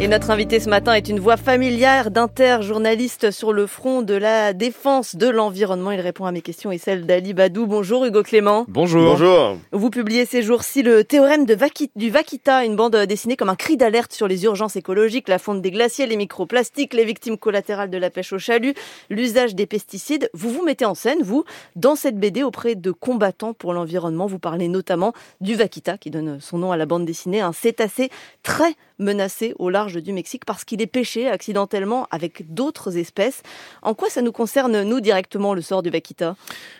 Et notre invité ce matin est une voix familière d'inter-journaliste sur le front de la défense de l'environnement. Il répond à mes questions et celles d'Ali Badou. Bonjour Hugo Clément. Bonjour. Bonjour. Vous publiez ces jours-ci le théorème de du Vaquita, une bande dessinée comme un cri d'alerte sur les urgences écologiques, la fonte des glaciers, les microplastiques, les victimes collatérales de la pêche au chalut, l'usage des pesticides. Vous vous mettez en scène, vous, dans cette BD auprès de combattants pour l'environnement. Vous parlez notamment du Vaquita, qui donne son nom à la bande dessinée, un cétacé très menacé au large du Mexique parce qu'il est pêché accidentellement avec d'autres espèces. En quoi ça nous concerne, nous, directement, le sort du vaquita?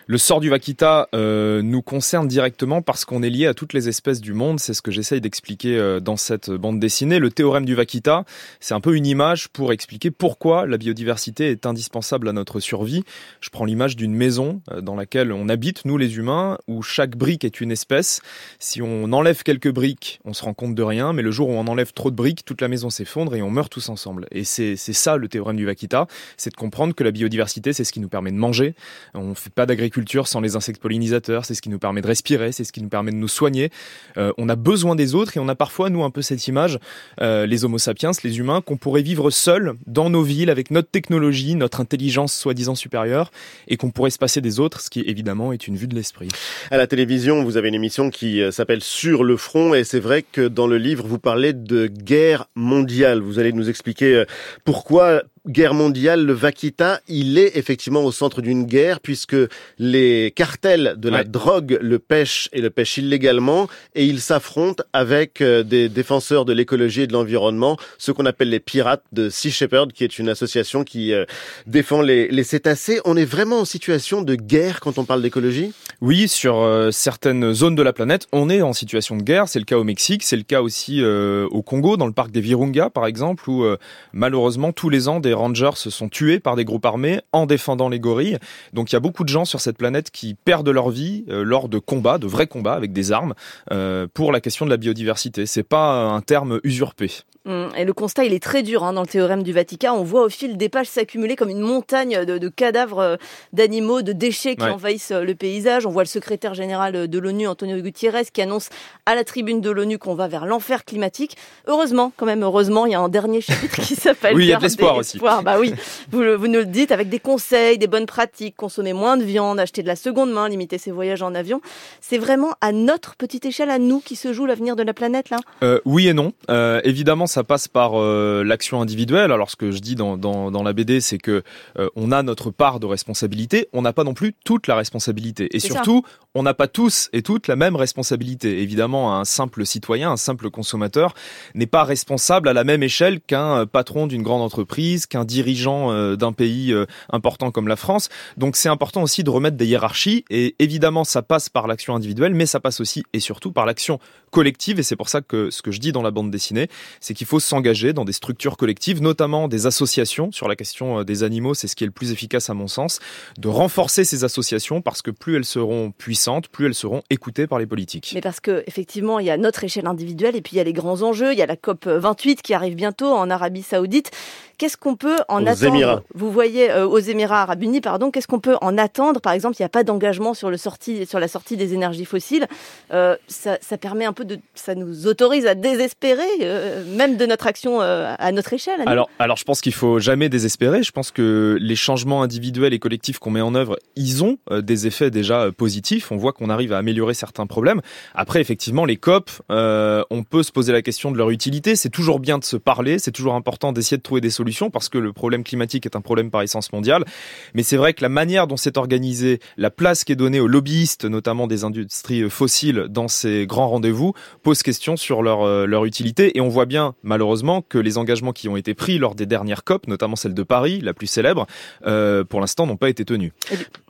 Le sort du vaquita euh, nous concerne directement parce qu'on est lié à toutes les espèces du monde. C'est ce que j'essaye d'expliquer euh, dans cette bande dessinée. Le théorème du vaquita, c'est un peu une image pour expliquer pourquoi la biodiversité est indispensable à notre survie. Je prends l'image d'une maison euh, dans laquelle on habite, nous les humains, où chaque brique est une espèce. Si on enlève quelques briques, on se rend compte de rien, mais le jour où on enlève trop de briques, toute la maison s'effondre et on meurt tous ensemble. Et c'est ça le théorème du Vaquita, c'est de comprendre que la biodiversité, c'est ce qui nous permet de manger. On ne fait pas d'agriculture sans les insectes pollinisateurs, c'est ce qui nous permet de respirer, c'est ce qui nous permet de nous soigner. Euh, on a besoin des autres et on a parfois, nous, un peu cette image, euh, les homo sapiens, les humains, qu'on pourrait vivre seuls dans nos villes avec notre technologie, notre intelligence soi-disant supérieure et qu'on pourrait se passer des autres, ce qui évidemment est une vue de l'esprit. À la télévision, vous avez une émission qui euh, s'appelle Sur le front et c'est vrai que dans le livre, vous parlez de guerre mondiale. Vous allez nous expliquer euh, pourquoi guerre mondiale, le Vaquita, il est effectivement au centre d'une guerre puisque les cartels de la drogue le pêchent et le pêchent illégalement et ils s'affrontent avec euh, des défenseurs de l'écologie et de l'environnement, ce qu'on appelle les pirates de Sea Shepherd, qui est une association qui euh, défend les, les, cétacés. On est vraiment en situation de guerre quand on parle d'écologie? Oui, sur euh, certaines zones de la planète, on est en situation de guerre. C'est le cas au Mexique, c'est le cas aussi au Congo, dans le parc des Virunga par exemple, où malheureusement tous les ans des rangers se sont tués par des groupes armés en défendant les gorilles. Donc il y a beaucoup de gens sur cette planète qui perdent leur vie euh, lors de combats, de vrais combats avec des armes, euh, pour la question de la biodiversité. C'est pas un terme usurpé. Hum, et le constat, il est très dur hein, dans le théorème du Vatican. On voit au fil des pages s'accumuler comme une montagne de, cadavres euh, d'animaux, de déchets qui envahissent le paysage. On voit le secrétaire général de l'ONU, Antonio Gutiérrez, qui annonce à la tribune de l'ONU qu'on va vers l'enfer climatique. Heureusement, quand même, heureusement, il y a un dernier chapitre qui s'appelle. oui, il y a de l'espoir aussi. Bah oui, vous, vous, nous le dites avec des conseils, des bonnes pratiques, consommer moins de viande, acheter de la seconde main, limiter ses voyages en avion. C'est vraiment à notre petite échelle, à nous, qui se joue l'avenir de la planète là? Euh, Oui et non. Euh, évidemment, ça passe par euh, l'action individuelle. Alors ce que je dis dans, dans, dans la BD, c'est que euh, on a notre part de responsabilité. On n'a pas non plus toute la responsabilité. Et surtout, on n'a pas tous et toutes la même responsabilité. Évidemment, un simple citoyen, un simple consommateur n'est pas responsable à la même échelle qu'un patron d'une grande entreprise, qu'un dirigeant euh, d'un pays euh, important comme la France. Donc c'est important aussi de remettre des hiérarchies et évidemment ça passe par l'action individuelle, mais ça passe aussi et surtout par l'action collective et c'est pour ça que ce que je dis dans la bande dessinée, c'est qu'il faut s'engager dans des structures collectives, notamment des associations sur la question euh, des animaux, c'est ce qui est le plus efficace à mon sens, de renforcer ces associations parce que plus elles seront puissantes, plus elles seront écoutées par les politiques. Mais parce que effectivement, il y a notre échelle individuelle et puis il y a les grands enjeux, il y a la COP 28 qui arrive bientôt en Arabie Saoudite. Qu'est-ce qu'on peut en attendre Vous voyez euh, aux Émirats Arabes Unis, pardon. Qu'est-ce qu'on peut en attendre Par exemple, il n'y a pas d'engagement sur le sortie, sur la sortie des énergies fossiles. Euh, ça, ça, permet un peu de, ça nous autorise à désespérer, euh, même de notre action euh, à notre échelle. alors, alors, je pense qu'il faut jamais désespérer. Je pense que les changements individuels et collectifs qu'on met en œuvre, ils ont des effets déjà positifs. On voit qu'on arrive à améliorer certains problèmes. Après, effectivement, les COP, on peut se poser la question de leur utilité. C'est toujours bien de se parler. C'est toujours important d'essayer de trouver des solutions parce que le problème climatique est un problème par essence mondiale. Mais c'est vrai que la manière dont c'est organisé, la place qui est donnée aux lobbyistes, notamment des industries fossiles, dans ces grands rendez-vous, pose question sur leur, euh, leur utilité. Et on voit bien, malheureusement, que les engagements qui ont été pris lors des dernières COP, notamment celle de Paris, la plus célèbre, euh, pour l'instant n'ont pas été tenus.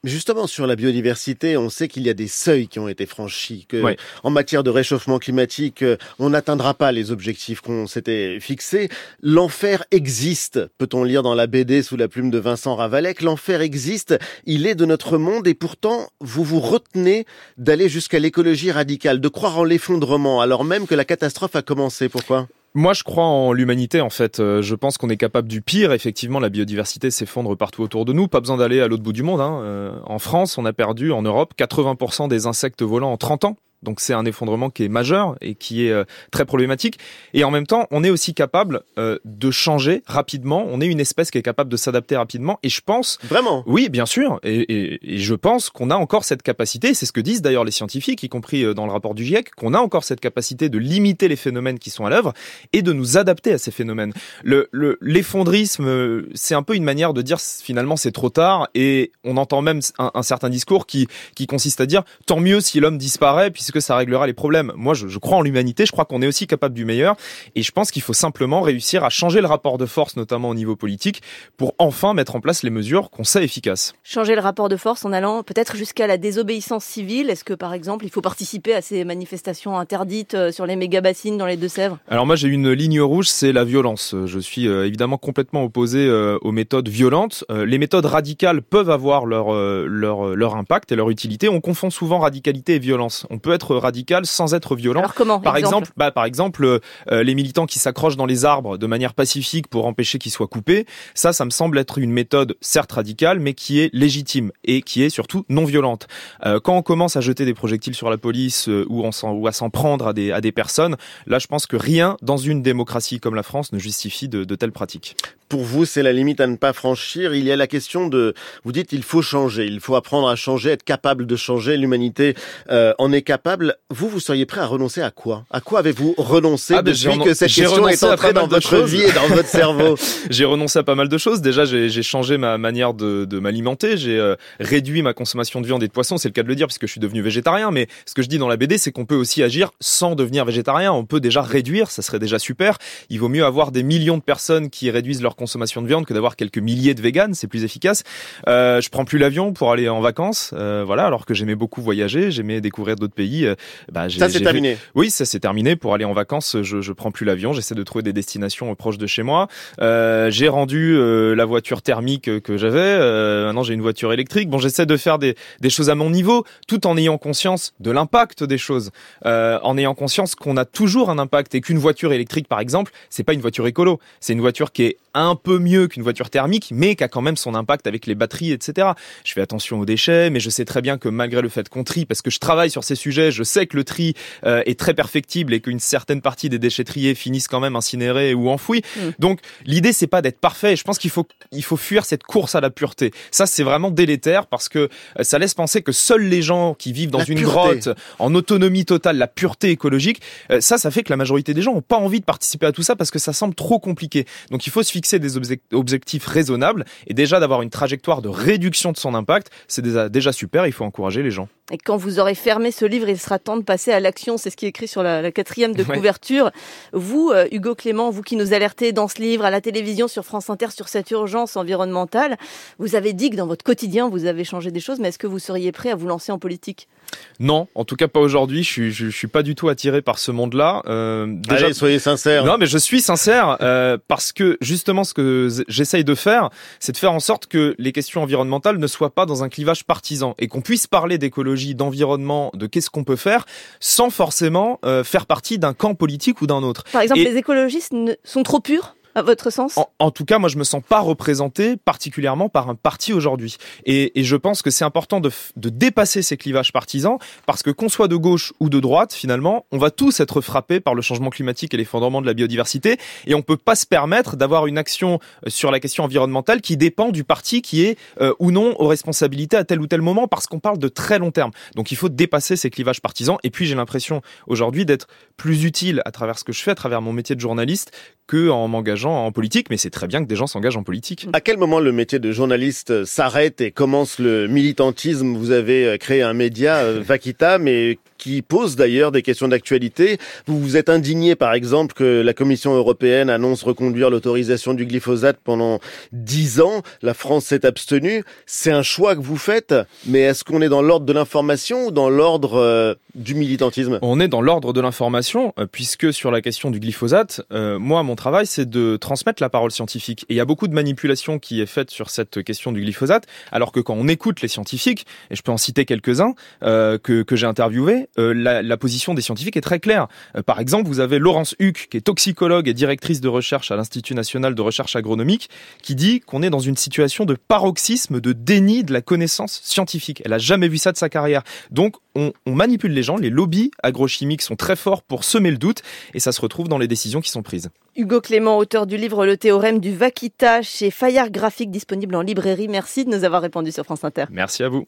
Justement, sur la biodiversité, on sait qu'il y a des seuils qui ont été franchis, que en matière de réchauffement climatique, euh, on n'atteindra pas les objectifs qu'on s'était fixés. L'enfer existe peut-on lire dans la BD sous la plume de Vincent Ravalec. L'enfer existe, il est de notre monde et pourtant vous vous retenez d'aller jusqu'à l'écologie radicale, de croire en l'effondrement alors même que la catastrophe a commencé. Pourquoi? Moi, je crois en l'humanité, en fait. Euh, je pense qu'on est capable du pire. Effectivement, la biodiversité s'effondre partout autour de nous. Pas besoin d'aller à l'autre bout du monde. Hein. Euh, en France, on a perdu, en Europe, 80% des insectes volants en 30 ans. Donc c'est un effondrement qui est majeur et qui est euh, très problématique. Et en même temps, on est aussi capable euh, de changer rapidement. On est une espèce qui est capable de s'adapter rapidement. Et je pense vraiment, oui, bien sûr. Et, et, et je pense qu'on a encore cette capacité. C'est ce que disent d'ailleurs les scientifiques, y compris euh, dans le rapport du GIEC, qu'on a encore cette capacité de limiter les phénomènes qui sont à l'œuvre et de nous adapter à ces phénomènes. Le l'effondrisme, c'est un peu une manière de dire finalement c'est trop tard. Et on entend même un, un certain discours qui qui consiste à dire tant mieux si l'homme disparaît puisque ça réglera les problèmes. Moi, je, je crois en l'humanité, je crois qu'on est aussi capable du meilleur, et je pense qu'il faut simplement réussir à changer le rapport de force, notamment au niveau politique, pour enfin mettre en place les mesures qu'on sait efficaces. Changer le rapport de force en allant peut-être jusqu'à la désobéissance civile. Est-ce que, par exemple, il faut participer à ces manifestations interdites euh, sur les méga-bassines dans les Deux-Sèvres? Alors moi, j'ai une ligne rouge, c'est la violence. Je suis euh, évidemment complètement opposé euh, aux méthodes violentes. Les méthodes radicales peuvent avoir leur, leur, leur impact et leur utilité. On confond souvent radicalité et violence. On peut être radical sans être violent. Alors comment Par exemple, bah, par exemple, euh, les militants qui s'accrochent dans les arbres de manière pacifique pour empêcher qu'ils soient coupés, ça, ça me semble être une méthode certes radicale, mais qui est légitime et qui est surtout non violente. Euh, quand on commence à jeter des projectiles sur la police euh, ou, on ou à s'en prendre à des, à des personnes, là, je pense que rien dans une démocratie comme la France ne justifie de, de telles pratiques. Pour vous, c'est la limite à ne pas franchir. Il y a la question de, vous dites, il faut changer, il faut apprendre à changer, être capable de changer. L'humanité euh, en est capable. Vous, vous seriez prêt à renoncer à quoi? À quoi avez-vous renoncé ah, ben, depuis que cette question est entrée dans votre vie et dans votre cerveau? J'ai renoncé à pas mal de choses. Déjà, j'ai changé ma manière de, de m'alimenter. J'ai euh, réduit ma consommation de viande et de poisson. C'est le cas de le dire puisque je suis devenu végétarien. Mais ce que je dis dans la BD, c'est qu'on peut aussi agir sans devenir végétarien. On peut déjà réduire, ça serait déjà super. Il vaut mieux avoir des millions de personnes qui réduisent leur consommation de viande que d'avoir quelques milliers de véganes, c'est plus efficace. Euh, je prends plus l'avion pour aller en vacances, euh, voilà, alors que j'aimais beaucoup voyager, j'aimais découvrir d'autres pays. Euh, bah, ça c'est terminé. Oui, ça c'est terminé. Pour aller en vacances, je, je prends plus l'avion, j'essaie de trouver des destinations proches de chez moi. Euh, j'ai rendu euh, la voiture thermique que j'avais. Euh, maintenant j'ai une voiture électrique. Bon, j'essaie de faire des, des choses à mon niveau, tout en ayant conscience de l'impact des choses, en ayant conscience qu'on a toujours un impact et qu'une voiture électrique, par exemple, c'est pas une voiture écolo, c'est une voiture qui est un peu mieux qu'une voiture thermique, mais qui a quand même son impact avec les batteries, etc. Je fais attention aux déchets, mais je sais très bien que malgré le fait qu'on trie, parce que je travaille sur ces sujets, je sais que le tri euh, est très perfectible et qu'une certaine partie des déchets triés finissent quand même incinérés ou enfouis. Mm. Donc l'idée c'est pas d'être parfait. Je pense qu'il faut il faut fuir cette course à la pureté. Ça c'est vraiment délétère parce que euh, ça laisse penser que seuls les gens qui vivent dans une grotte en autonomie totale, la pureté écologique, euh, ça ça fait que la majorité des gens ont pas envie de participer à tout ça parce que ça semble trop compliqué. Donc il faut se fixer des objectifs raisonnables et déjà d'avoir une trajectoire de réduction de son impact, c'est déjà, super, il faut encourager les gens. Et quand vous aurez fermé ce livre, il sera temps de passer à l'action, c'est ce qui est écrit sur la, quatrième de couverture. Vous, euh, Hugo Clément, vous qui nous alertez dans ce livre, à la télévision, sur France Inter, sur cette urgence environnementale, vous avez dit que dans votre quotidien, vous avez changé des choses, mais est-ce que vous seriez prêt à vous lancer en politique? Non, en tout cas pas aujourd'hui. Je suis, je, suis pas du tout attiré par ce monde-là. Euh, déjà, Allez, soyez sincère. Non, mais je suis sincère euh, parce que justement, ce que j'essaye de faire, c'est de faire en sorte que les questions environnementales ne soient pas dans un clivage partisan et qu'on puisse parler d'écologie, d'environnement, de qu'est-ce qu'on peut faire, sans forcément euh, faire partie d'un camp politique ou d'un autre. Par exemple, les écologistes sont trop purs? Votre sens? En, tout cas, moi, je me sens pas représenté particulièrement par un parti aujourd'hui. Et, je pense que c'est important de, de, dépasser ces clivages partisans parce que qu'on soit de gauche ou de droite, finalement, on va tous être frappés par le changement climatique et l'effondrement de la biodiversité. Et on peut pas se permettre d'avoir une action euh, sur la question environnementale qui dépend du parti qui est euh, ou non aux responsabilités à tel ou tel moment parce qu'on parle de très long terme. Donc il faut dépasser ces clivages partisans. Et puis j'ai l'impression aujourd'hui d'être plus utile à travers ce que je fais, à travers mon métier de journaliste, que en m'engageant en politique, mais c'est très bien que des gens s'engagent en politique. À quel moment le métier de journaliste s'arrête et commence le militantisme? Vous avez euh, créé un média, euh, Vakita, mais qui pose d'ailleurs des questions d'actualité. Vous vous êtes indigné, par exemple, que la Commission européenne annonce reconduire l'autorisation du glyphosate pendant dix ans. La France s'est abstenue. C'est un choix que vous faites, mais est-ce qu'on est dans l'ordre de l'information ou dans l'ordre euh, du militantisme? On est dans l'ordre de l'information, puisque sur la question du glyphosate, moi, mon travail, c'est de transmettre la parole scientifique. Et il y a beaucoup de manipulation qui est faite sur cette question du glyphosate, alors que quand on écoute les scientifiques, et je peux en citer quelques-uns euh, que, j'ai interviewés, euh, la, la, position des scientifiques est très claire. Euh, par exemple, vous avez Laurence Huck, qui est toxicologue et directrice de recherche à l'Institut national de recherche agronomique, qui dit qu'on est dans une situation de paroxysme de déni de la connaissance scientifique. Elle a jamais vu ça de sa carrière. Donc, on, on manipule les gens, les lobbies agrochimiques sont très forts pour semer le doute, et ça se retrouve dans les décisions qui sont prises. Hugo Clément, auteur du livre Le théorème du Vaquita chez Fayard Graphique, disponible en librairie. Merci de nous avoir répondu sur France Inter. Merci à vous.